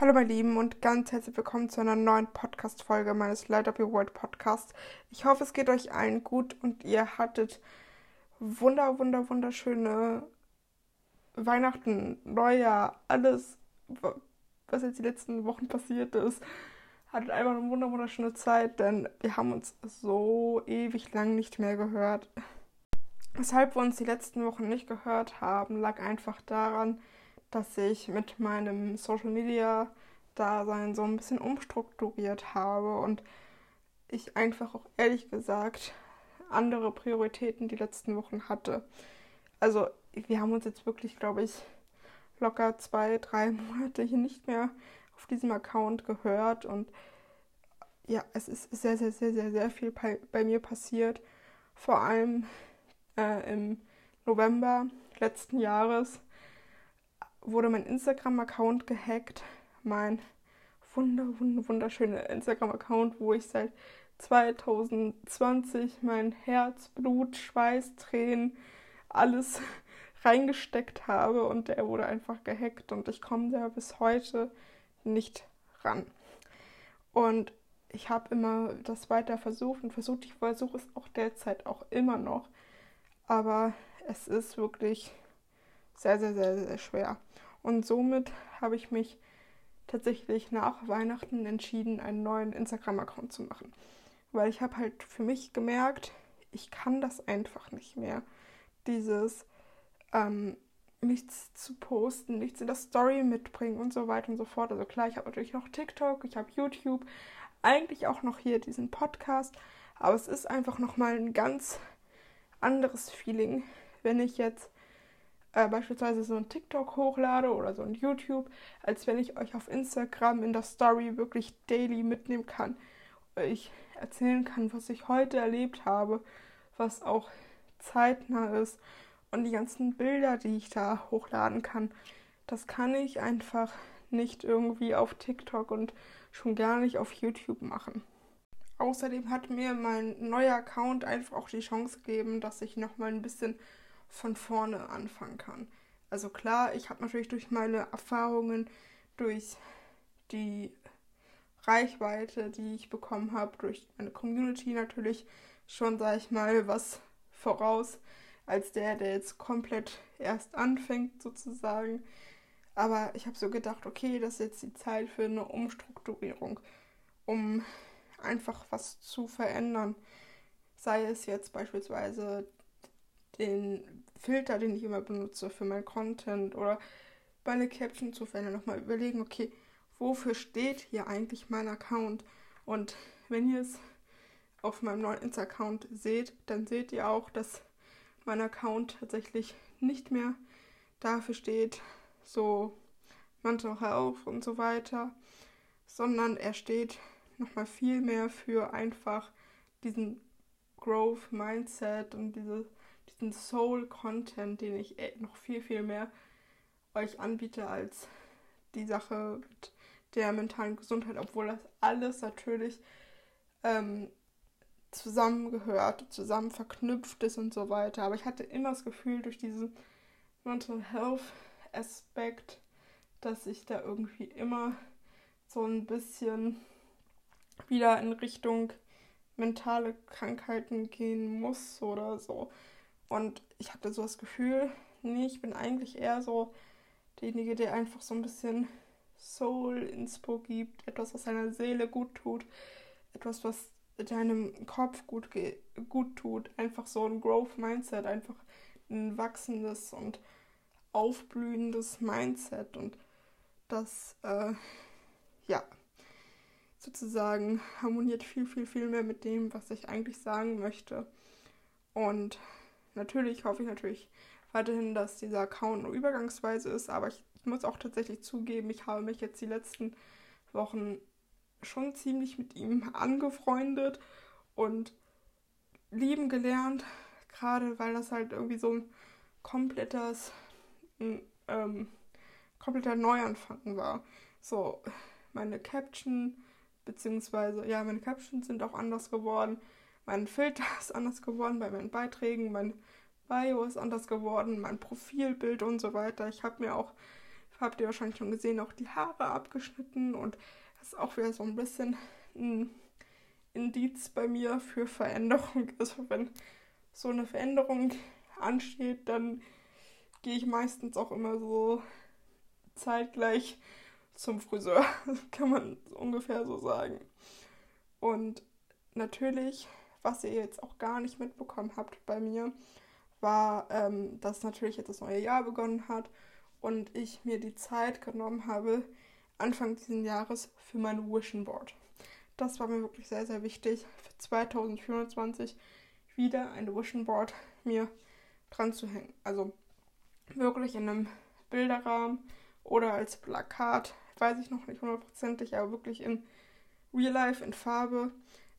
Hallo meine Lieben und ganz herzlich willkommen zu einer neuen Podcast-Folge meines Light Up Your World Podcasts. Ich hoffe, es geht euch allen gut und ihr hattet wunder, wunder, wunderschöne Weihnachten, Neujahr, alles, was jetzt die letzten Wochen passiert ist. Hattet einfach eine wunder, wunderschöne Zeit, denn wir haben uns so ewig lang nicht mehr gehört. Weshalb wir uns die letzten Wochen nicht gehört haben, lag einfach daran, ich mit meinem Social Media Dasein so ein bisschen umstrukturiert habe und ich einfach auch ehrlich gesagt andere Prioritäten die letzten Wochen hatte. Also wir haben uns jetzt wirklich, glaube ich, locker zwei, drei Monate hier nicht mehr auf diesem Account gehört und ja, es ist sehr, sehr, sehr, sehr, sehr viel bei, bei mir passiert. Vor allem äh, im November letzten Jahres wurde mein Instagram-Account gehackt. Mein wunder, wunder, wunderschöner Instagram-Account, wo ich seit 2020 mein Herz, Blut, Schweiß, Tränen, alles reingesteckt habe und der wurde einfach gehackt und ich komme da bis heute nicht ran. Und ich habe immer das weiter versucht und versucht, ich versuche es auch derzeit auch immer noch, aber es ist wirklich sehr, sehr, sehr, sehr schwer. Und somit habe ich mich tatsächlich nach Weihnachten entschieden, einen neuen Instagram-Account zu machen. Weil ich habe halt für mich gemerkt, ich kann das einfach nicht mehr. Dieses ähm, nichts zu posten, nichts in der Story mitbringen und so weiter und so fort. Also klar, ich habe natürlich noch TikTok, ich habe YouTube, eigentlich auch noch hier diesen Podcast, aber es ist einfach nochmal ein ganz anderes Feeling, wenn ich jetzt äh, beispielsweise so ein TikTok hochlade oder so ein YouTube, als wenn ich euch auf Instagram in der Story wirklich daily mitnehmen kann. Ich erzählen kann, was ich heute erlebt habe, was auch zeitnah ist und die ganzen Bilder, die ich da hochladen kann, das kann ich einfach nicht irgendwie auf TikTok und schon gar nicht auf YouTube machen. Außerdem hat mir mein neuer Account einfach auch die Chance gegeben, dass ich nochmal ein bisschen von vorne anfangen kann. Also klar, ich habe natürlich durch meine Erfahrungen, durch die Reichweite, die ich bekommen habe, durch meine Community natürlich schon, sage ich mal, was voraus als der, der jetzt komplett erst anfängt sozusagen. Aber ich habe so gedacht, okay, das ist jetzt die Zeit für eine Umstrukturierung, um einfach was zu verändern. Sei es jetzt beispielsweise den Filter, den ich immer benutze für mein Content oder meine Caption zu verändern, nochmal überlegen, okay, wofür steht hier eigentlich mein Account? Und wenn ihr es auf meinem neuen Insta-Account seht, dann seht ihr auch, dass mein Account tatsächlich nicht mehr dafür steht, so Mental Health und so weiter, sondern er steht nochmal viel mehr für einfach diesen Growth Mindset und diese diesen Soul-Content, den ich äh, noch viel, viel mehr euch anbiete als die Sache mit der mentalen Gesundheit, obwohl das alles natürlich ähm, zusammengehört, zusammen verknüpft ist und so weiter. Aber ich hatte immer das Gefühl, durch diesen Mental Health Aspekt, dass ich da irgendwie immer so ein bisschen wieder in Richtung mentale Krankheiten gehen muss oder so. Und ich hatte so das Gefühl, nee, ich bin eigentlich eher so derjenige, der einfach so ein bisschen Soul-Inspo gibt, etwas, was seiner Seele gut tut, etwas, was deinem Kopf gut, gut tut, einfach so ein Growth-Mindset, einfach ein wachsendes und aufblühendes Mindset und das, äh, ja, sozusagen harmoniert viel, viel, viel mehr mit dem, was ich eigentlich sagen möchte. Und Natürlich hoffe ich natürlich weiterhin, dass dieser Account nur übergangsweise ist, aber ich muss auch tatsächlich zugeben, ich habe mich jetzt die letzten Wochen schon ziemlich mit ihm angefreundet und lieben gelernt, gerade weil das halt irgendwie so ein komplettes, ähm, kompletter Neuanfang war. So, meine Caption, beziehungsweise, ja, meine Captions sind auch anders geworden. Mein Filter ist anders geworden bei meinen Beiträgen, mein Bio ist anders geworden, mein Profilbild und so weiter. Ich habe mir auch habt ihr wahrscheinlich schon gesehen, auch die Haare abgeschnitten und das ist auch wieder so ein bisschen ein Indiz bei mir für Veränderung. Also wenn so eine Veränderung ansteht, dann gehe ich meistens auch immer so zeitgleich zum Friseur, kann man ungefähr so sagen. Und natürlich, was ihr jetzt auch gar nicht mitbekommen habt bei mir, war, ähm, dass natürlich jetzt das neue Jahr begonnen hat und ich mir die Zeit genommen habe, Anfang dieses Jahres für mein Vision Board. Das war mir wirklich sehr, sehr wichtig, für 2024 wieder ein Vision Board mir dran zu hängen. Also wirklich in einem Bilderrahmen oder als Plakat, weiß ich noch nicht hundertprozentig, aber wirklich in Real Life, in Farbe.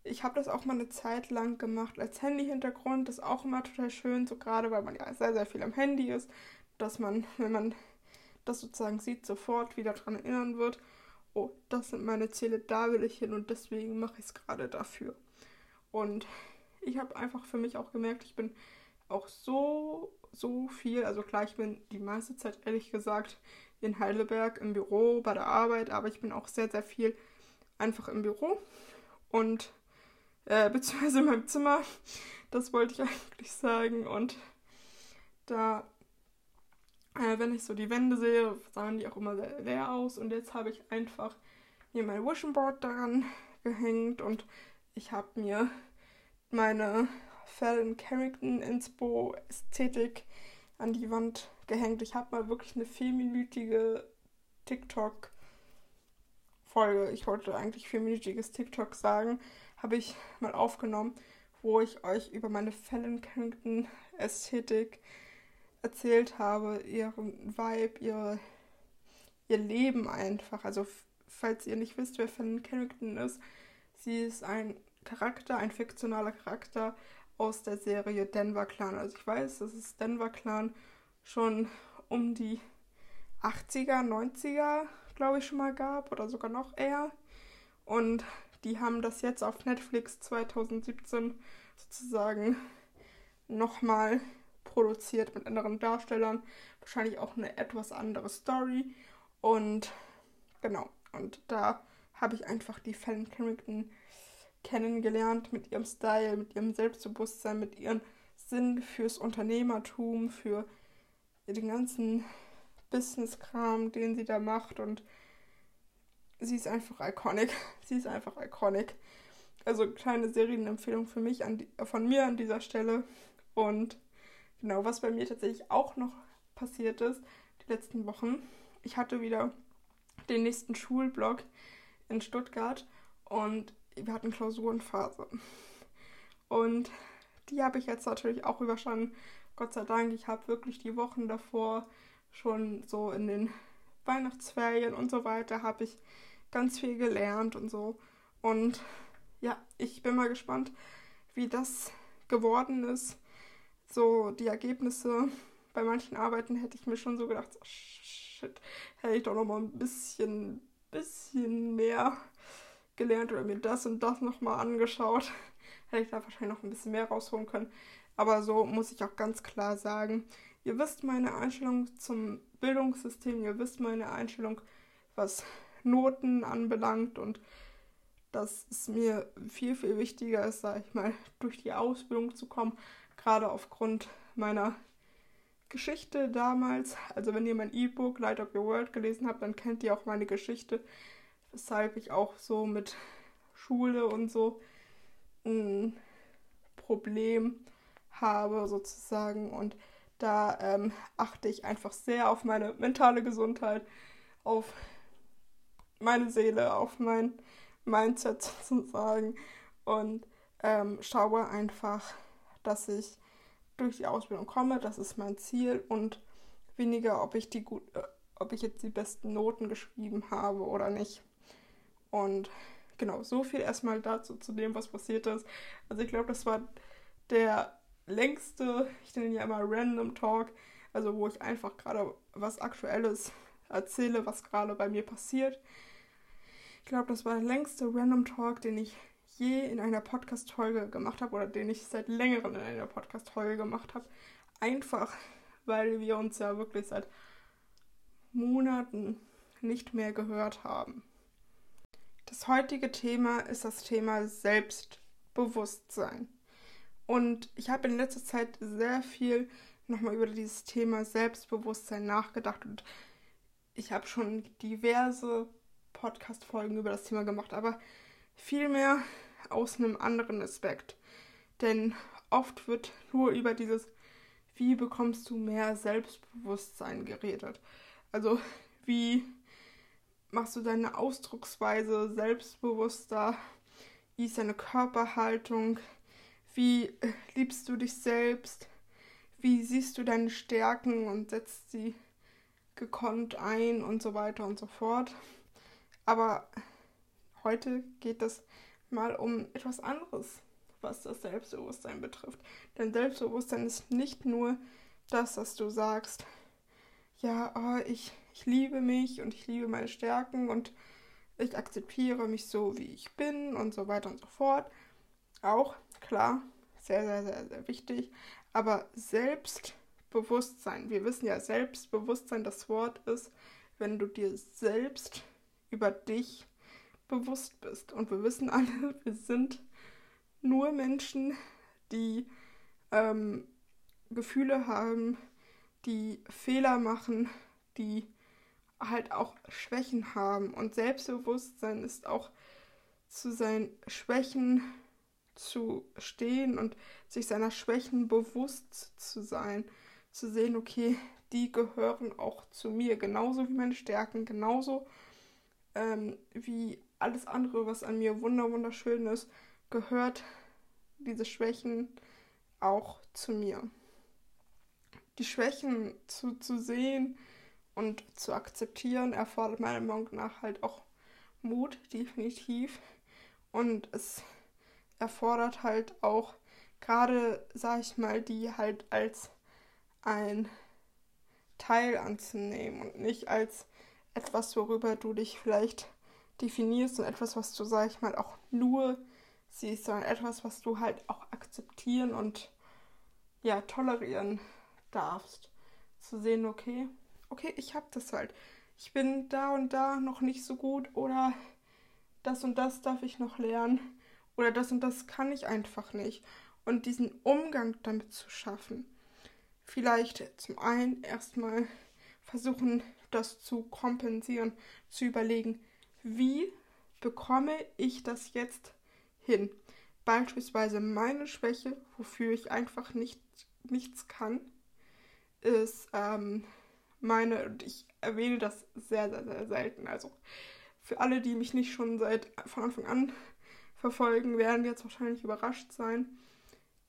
Ich habe das auch mal eine Zeit lang gemacht als Handy-Hintergrund. Das ist auch immer total schön, so gerade weil man ja sehr, sehr viel am Handy ist, dass man, wenn man das sozusagen sieht, sofort wieder daran erinnern wird, oh, das sind meine Ziele, da will ich hin und deswegen mache ich es gerade dafür. Und ich habe einfach für mich auch gemerkt, ich bin auch so, so viel, also klar, ich bin die meiste Zeit ehrlich gesagt in Heidelberg im Büro, bei der Arbeit, aber ich bin auch sehr, sehr viel einfach im Büro und äh, beziehungsweise in meinem Zimmer. Das wollte ich eigentlich sagen. Und da, äh, wenn ich so die Wände sehe, sahen die auch immer sehr leer aus. Und jetzt habe ich einfach mir mein Vision Board daran gehängt und ich habe mir meine Fallon Carrington Inspo Ästhetik an die Wand gehängt. Ich habe mal wirklich eine vierminütige TikTok Folge, ich wollte eigentlich vierminütiges TikTok sagen, habe ich mal aufgenommen, wo ich euch über meine Fallon Carrington Ästhetik erzählt habe, ihren Vibe, ihre, ihr Leben einfach. Also falls ihr nicht wisst, wer Fallon Carrington ist, sie ist ein Charakter, ein fiktionaler Charakter aus der Serie Denver Clan. Also ich weiß, dass es Denver Clan schon um die 80er, 90er, glaube ich, schon mal gab oder sogar noch eher. Und die haben das jetzt auf Netflix 2017 sozusagen nochmal produziert mit anderen Darstellern. Wahrscheinlich auch eine etwas andere Story. Und genau, und da habe ich einfach die Fallon Carrington kennengelernt mit ihrem Style, mit ihrem Selbstbewusstsein, mit ihrem Sinn fürs Unternehmertum, für den ganzen Business-Kram, den sie da macht und sie ist einfach iconic. Sie ist einfach iconic. Also kleine Serienempfehlung für mich die, von mir an dieser Stelle. Und genau, was bei mir tatsächlich auch noch passiert ist, die letzten Wochen. Ich hatte wieder den nächsten Schulblock in Stuttgart und wir hatten Klausurenphase. Und die habe ich jetzt natürlich auch überstanden. Gott sei Dank, ich habe wirklich die Wochen davor schon so in den Weihnachtsferien und so weiter habe ich ganz viel gelernt und so. Und ja, ich bin mal gespannt, wie das geworden ist. So die Ergebnisse bei manchen Arbeiten hätte ich mir schon so gedacht, oh, shit, hätte ich doch noch mal ein bisschen, bisschen mehr gelernt oder mir das und das nochmal angeschaut, hätte ich da wahrscheinlich noch ein bisschen mehr rausholen können. Aber so muss ich auch ganz klar sagen, ihr wisst meine Einstellung zum Bildungssystem, ihr wisst meine Einstellung, was Noten anbelangt und dass es mir viel, viel wichtiger ist, sage ich mal, durch die Ausbildung zu kommen, gerade aufgrund meiner Geschichte damals. Also wenn ihr mein E-Book Light of Your World gelesen habt, dann kennt ihr auch meine Geschichte weshalb ich auch so mit Schule und so ein Problem habe sozusagen und da ähm, achte ich einfach sehr auf meine mentale Gesundheit, auf meine Seele, auf mein Mindset sozusagen und ähm, schaue einfach, dass ich durch die Ausbildung komme, das ist mein Ziel und weniger, ob ich die gut, äh, ob ich jetzt die besten Noten geschrieben habe oder nicht. Und genau, so viel erstmal dazu, zu dem, was passiert ist. Also ich glaube, das war der längste, ich nenne ihn ja immer Random Talk, also wo ich einfach gerade was Aktuelles erzähle, was gerade bei mir passiert. Ich glaube, das war der längste Random Talk, den ich je in einer Podcast-Folge gemacht habe oder den ich seit längerem in einer Podcast-Folge gemacht habe. Einfach, weil wir uns ja wirklich seit Monaten nicht mehr gehört haben. Das heutige Thema ist das Thema Selbstbewusstsein. Und ich habe in letzter Zeit sehr viel nochmal über dieses Thema Selbstbewusstsein nachgedacht und ich habe schon diverse Podcast-Folgen über das Thema gemacht, aber vielmehr aus einem anderen Aspekt. Denn oft wird nur über dieses, wie bekommst du mehr Selbstbewusstsein geredet. Also, wie machst du deine Ausdrucksweise selbstbewusster? Wie ist deine Körperhaltung? Wie liebst du dich selbst? Wie siehst du deine Stärken und setzt sie gekonnt ein und so weiter und so fort. Aber heute geht es mal um etwas anderes, was das Selbstbewusstsein betrifft. Denn Selbstbewusstsein ist nicht nur das, dass du sagst, ja, oh, ich, ich liebe mich und ich liebe meine Stärken und ich akzeptiere mich so, wie ich bin und so weiter und so fort. Auch, klar, sehr, sehr, sehr, sehr wichtig. Aber Selbstbewusstsein, wir wissen ja, Selbstbewusstsein, das Wort ist, wenn du dir selbst über dich bewusst bist. Und wir wissen alle, wir sind nur Menschen, die ähm, Gefühle haben, die Fehler machen, die halt auch Schwächen haben. Und Selbstbewusstsein ist auch zu seinen Schwächen zu stehen und sich seiner Schwächen bewusst zu sein. Zu sehen, okay, die gehören auch zu mir, genauso wie meine Stärken, genauso ähm, wie alles andere, was an mir wunderschön ist, gehört diese Schwächen auch zu mir die Schwächen zu, zu sehen und zu akzeptieren, erfordert meiner Meinung nach halt auch Mut, definitiv. Und es erfordert halt auch gerade, sag ich mal, die halt als ein Teil anzunehmen und nicht als etwas, worüber du dich vielleicht definierst und etwas, was du, sag ich mal, auch nur siehst, sondern etwas, was du halt auch akzeptieren und ja, tolerieren darfst. Zu sehen, okay, okay, ich habe das halt. Ich bin da und da noch nicht so gut oder das und das darf ich noch lernen oder das und das kann ich einfach nicht. Und diesen Umgang damit zu schaffen. Vielleicht zum einen erstmal versuchen, das zu kompensieren, zu überlegen, wie bekomme ich das jetzt hin? Beispielsweise meine Schwäche, wofür ich einfach nicht, nichts kann, ist ähm, meine, und ich erwähne das sehr, sehr, sehr selten. Also für alle, die mich nicht schon seit von Anfang an verfolgen, werden jetzt wahrscheinlich überrascht sein.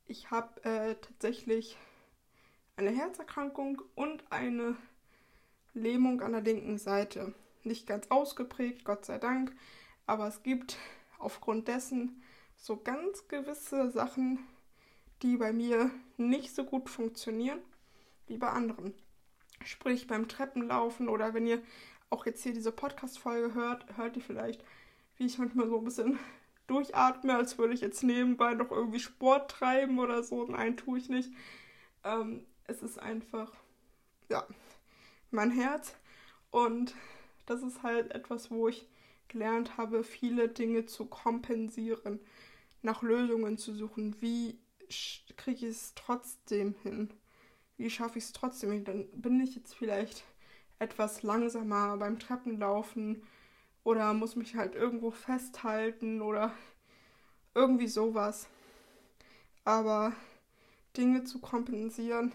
Ich habe äh, tatsächlich eine Herzerkrankung und eine Lähmung an der linken Seite. Nicht ganz ausgeprägt, Gott sei Dank, aber es gibt aufgrund dessen so ganz gewisse Sachen, die bei mir nicht so gut funktionieren wie bei anderen. Sprich beim Treppenlaufen oder wenn ihr auch jetzt hier diese Podcast-Folge hört, hört ihr vielleicht, wie ich manchmal so ein bisschen durchatme, als würde ich jetzt nebenbei noch irgendwie Sport treiben oder so. Nein, tue ich nicht. Ähm, es ist einfach, ja, mein Herz. Und das ist halt etwas, wo ich gelernt habe, viele Dinge zu kompensieren, nach Lösungen zu suchen. Wie kriege ich es trotzdem hin? wie schaffe ich es trotzdem? Dann bin ich jetzt vielleicht etwas langsamer beim Treppenlaufen oder muss mich halt irgendwo festhalten oder irgendwie sowas. Aber Dinge zu kompensieren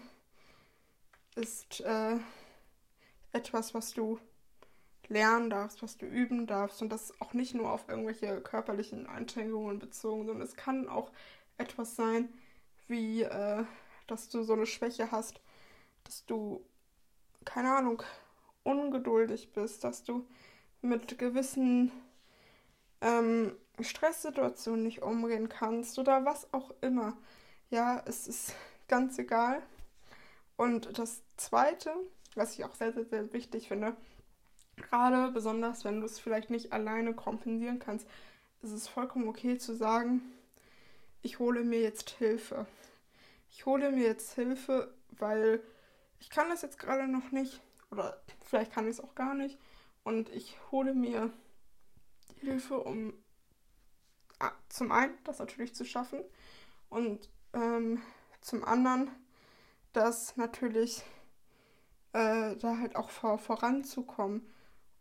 ist äh, etwas, was du lernen darfst, was du üben darfst und das auch nicht nur auf irgendwelche körperlichen Anstrengungen bezogen, sondern es kann auch etwas sein wie äh, dass du so eine Schwäche hast, dass du, keine Ahnung, ungeduldig bist, dass du mit gewissen ähm, Stresssituationen nicht umgehen kannst oder was auch immer. Ja, es ist ganz egal. Und das Zweite, was ich auch sehr, sehr, sehr wichtig finde, gerade besonders wenn du es vielleicht nicht alleine kompensieren kannst, ist es vollkommen okay zu sagen, ich hole mir jetzt Hilfe ich hole mir jetzt Hilfe, weil ich kann das jetzt gerade noch nicht oder vielleicht kann ich es auch gar nicht. Und ich hole mir Hilfe, um ah, zum einen das natürlich zu schaffen und ähm, zum anderen das natürlich äh, da halt auch vor, voranzukommen.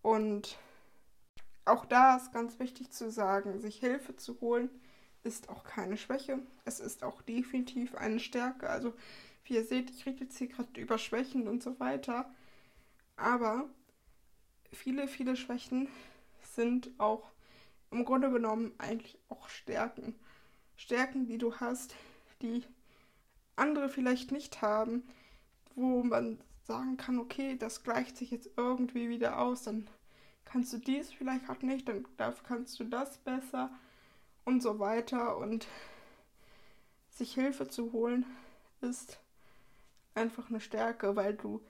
Und auch da ist ganz wichtig zu sagen, sich Hilfe zu holen, ist auch keine Schwäche. Es ist auch definitiv eine Stärke. Also, wie ihr seht, ich rede jetzt hier gerade über Schwächen und so weiter. Aber viele, viele Schwächen sind auch im Grunde genommen eigentlich auch Stärken. Stärken, die du hast, die andere vielleicht nicht haben, wo man sagen kann, okay, das gleicht sich jetzt irgendwie wieder aus, dann kannst du dies vielleicht auch nicht, dann kannst du das besser und so weiter. Und sich Hilfe zu holen ist einfach eine Stärke, weil du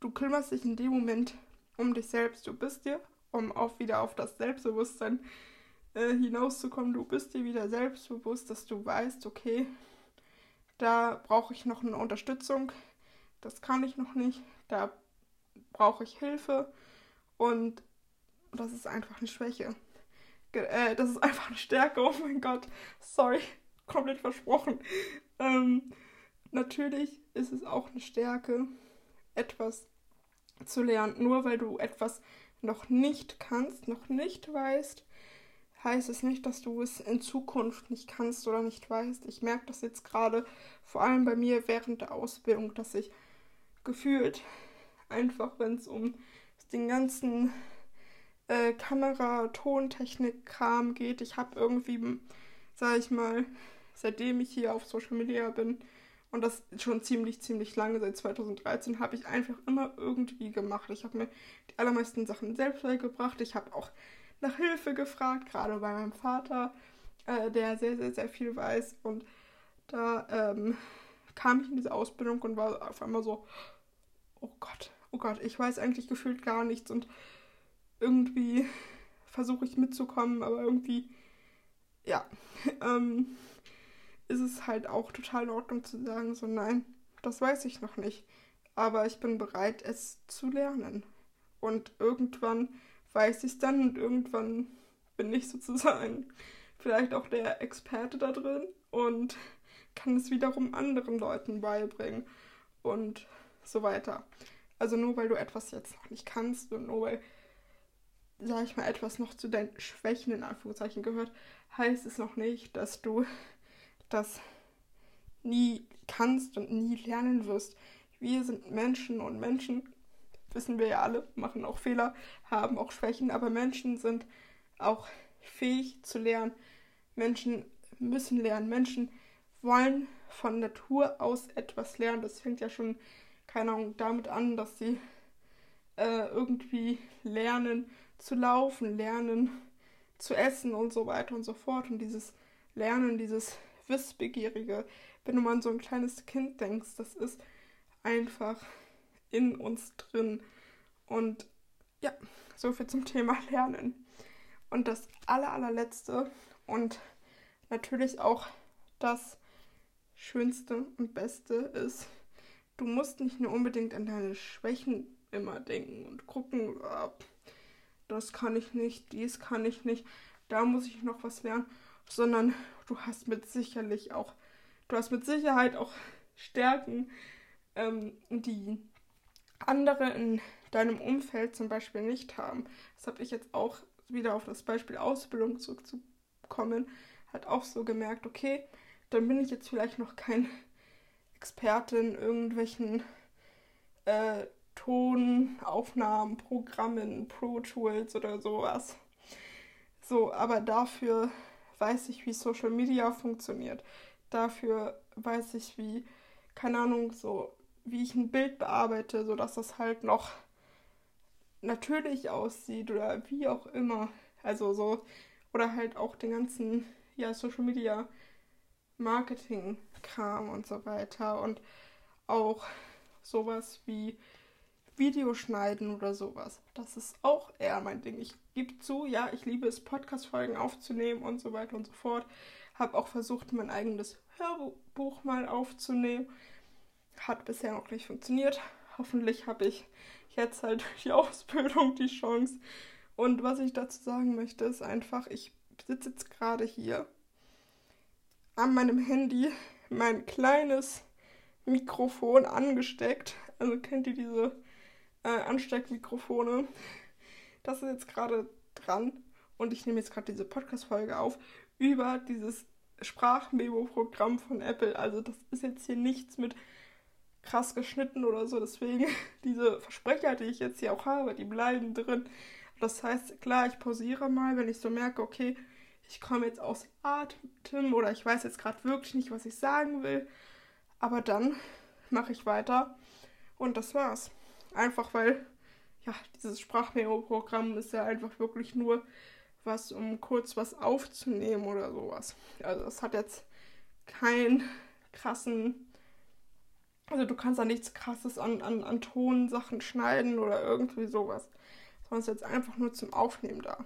du kümmerst dich in dem Moment um dich selbst. Du bist dir, um auch wieder auf das Selbstbewusstsein äh, hinauszukommen, du bist dir wieder selbstbewusst, dass du weißt, okay, da brauche ich noch eine Unterstützung, das kann ich noch nicht, da brauche ich Hilfe und das ist einfach eine Schwäche. Äh, das ist einfach eine Stärke, oh mein Gott, sorry, komplett versprochen. Ähm, natürlich ist es auch eine Stärke, etwas zu lernen. Nur weil du etwas noch nicht kannst, noch nicht weißt, heißt es nicht, dass du es in Zukunft nicht kannst oder nicht weißt. Ich merke das jetzt gerade vor allem bei mir während der Ausbildung, dass ich gefühlt einfach, wenn es um den ganzen äh, Kamera, Tontechnik-Kram geht, ich habe irgendwie, sag ich mal, seitdem ich hier auf Social Media bin, und das schon ziemlich, ziemlich lange, seit 2013, habe ich einfach immer irgendwie gemacht. Ich habe mir die allermeisten Sachen selbst beigebracht. Ich habe auch nach Hilfe gefragt, gerade bei meinem Vater, äh, der sehr, sehr, sehr viel weiß. Und da ähm, kam ich in diese Ausbildung und war auf einmal so, oh Gott, oh Gott, ich weiß eigentlich gefühlt gar nichts und irgendwie versuche ich mitzukommen, aber irgendwie, ja, ähm, ist es halt auch total in Ordnung zu sagen, so nein, das weiß ich noch nicht. Aber ich bin bereit, es zu lernen. Und irgendwann weiß ich es dann und irgendwann bin ich sozusagen vielleicht auch der Experte da drin und kann es wiederum anderen Leuten beibringen und so weiter. Also nur weil du etwas jetzt noch nicht kannst und nur weil, sag ich mal, etwas noch zu deinen Schwächen in Anführungszeichen gehört, heißt es noch nicht, dass du das nie kannst und nie lernen wirst. Wir sind Menschen und Menschen, wissen wir ja alle, machen auch Fehler, haben auch Schwächen, aber Menschen sind auch fähig zu lernen. Menschen müssen lernen. Menschen wollen von Natur aus etwas lernen. Das fängt ja schon, keine Ahnung, damit an, dass sie äh, irgendwie lernen zu laufen, lernen zu essen und so weiter und so fort. Und dieses Lernen, dieses Wissbegierige. Wenn du mal an so ein kleines Kind denkst, das ist einfach in uns drin. Und ja, so viel zum Thema Lernen. Und das aller, allerletzte und natürlich auch das Schönste und Beste ist, du musst nicht nur unbedingt an deine Schwächen immer denken und gucken, oh, das kann ich nicht, dies kann ich nicht, da muss ich noch was lernen, sondern du hast mit sicherlich auch, du hast mit Sicherheit auch Stärken, ähm, die andere in deinem Umfeld zum Beispiel nicht haben. Das habe ich jetzt auch wieder auf das Beispiel Ausbildung zurückzukommen, hat auch so gemerkt, okay, dann bin ich jetzt vielleicht noch kein Experte in irgendwelchen äh, Tonaufnahmen, Programmen, Pro Tools oder sowas. So, aber dafür weiß ich, wie Social Media funktioniert. Dafür weiß ich, wie, keine Ahnung, so, wie ich ein Bild bearbeite, sodass das halt noch natürlich aussieht oder wie auch immer. Also so, oder halt auch den ganzen, ja, Social Media Marketing-Kram und so weiter. Und auch sowas wie Videoschneiden oder sowas. Das ist auch eher mein Ding. Ich gebe zu, ja, ich liebe es, Podcast-Folgen aufzunehmen und so weiter und so fort. Habe auch versucht, mein eigenes Hörbuch mal aufzunehmen. Hat bisher noch nicht funktioniert. hoffentlich habe ich jetzt halt die Ausbildung die Chance. Und was ich dazu sagen möchte, ist einfach, ich sitze jetzt gerade hier an meinem Handy mein kleines Mikrofon angesteckt. Also kennt ihr diese äh, Ansteckmikrofone? Das ist jetzt gerade dran und ich nehme jetzt gerade diese Podcast-Folge auf über dieses Sprachmemo-Programm von Apple. Also das ist jetzt hier nichts mit krass geschnitten oder so. Deswegen diese Versprecher, die ich jetzt hier auch habe, die bleiben drin. Das heißt, klar, ich pausiere mal, wenn ich so merke, okay, ich komme jetzt aus Atem oder ich weiß jetzt gerade wirklich nicht, was ich sagen will. Aber dann mache ich weiter und das war's. Einfach weil, ja, dieses Sprachmemo-Programm ist ja einfach wirklich nur was, um kurz was aufzunehmen oder sowas. Also es hat jetzt keinen krassen, also du kannst da nichts krasses an, an, an Tonsachen schneiden oder irgendwie sowas. Sondern ist jetzt einfach nur zum Aufnehmen da.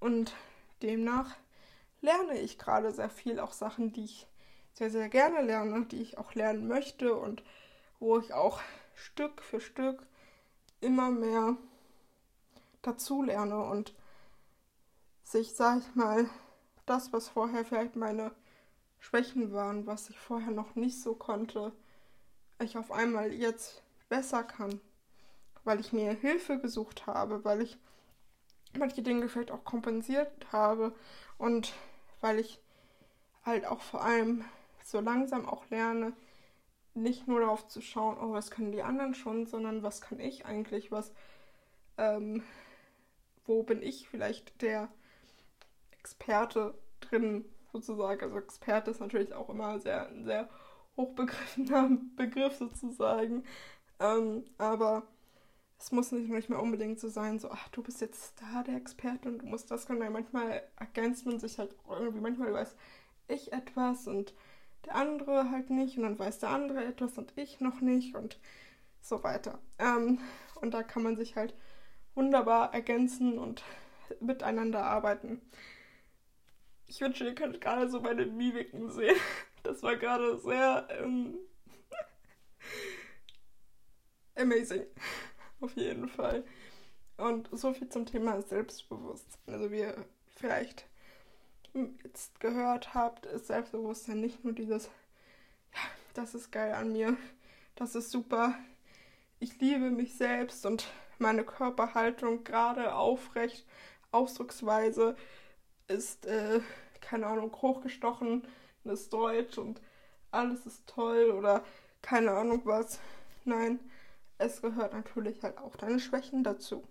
Und demnach lerne ich gerade sehr viel, auch Sachen, die ich sehr, sehr gerne lerne, die ich auch lernen möchte und wo ich auch Stück für Stück immer mehr dazu lerne und sich, sag ich mal, das, was vorher vielleicht meine Schwächen waren, was ich vorher noch nicht so konnte, ich auf einmal jetzt besser kann, weil ich mir Hilfe gesucht habe, weil ich manche Dinge vielleicht auch kompensiert habe und weil ich halt auch vor allem so langsam auch lerne, nicht nur darauf zu schauen, oh, was können die anderen schon, sondern was kann ich eigentlich, was, ähm, wo bin ich vielleicht der Experte drin, sozusagen. Also Experte ist natürlich auch immer sehr, sehr hochbegriffener Begriff sozusagen. Ähm, aber es muss nicht mehr unbedingt so sein, so, ach, du bist jetzt da der Experte und du musst das können, weil manchmal ergänzt man sich halt irgendwie, manchmal weiß ich etwas und der andere halt nicht und dann weiß der andere etwas und ich noch nicht und so weiter. Ähm, und da kann man sich halt wunderbar ergänzen und miteinander arbeiten. Ich wünsche, ihr könnt gerade so meine Mimiken sehen. Das war gerade sehr ähm, amazing. Auf jeden Fall. Und so viel zum Thema Selbstbewusstsein. Also wie ihr vielleicht jetzt gehört habt, ist Selbstbewusstsein nicht nur dieses, ja, das ist geil an mir, das ist super, ich liebe mich selbst und meine Körperhaltung gerade aufrecht, Ausdrucksweise ist, äh, keine Ahnung, hochgestochen, ist deutsch und alles ist toll oder keine Ahnung was. Nein, es gehört natürlich halt auch deine Schwächen dazu.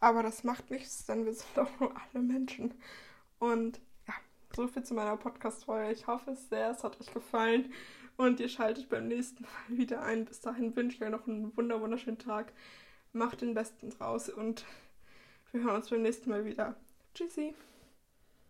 Aber das macht nichts, denn wir sind doch nur alle Menschen. Und ja, so viel zu meiner Podcast-Folge. Ich hoffe es sehr, es hat euch gefallen. Und ihr schaltet beim nächsten Mal wieder ein. Bis dahin wünsche ich euch noch einen wunderschönen Tag. Macht den Besten draus und wir hören uns beim nächsten Mal wieder. Tschüssi.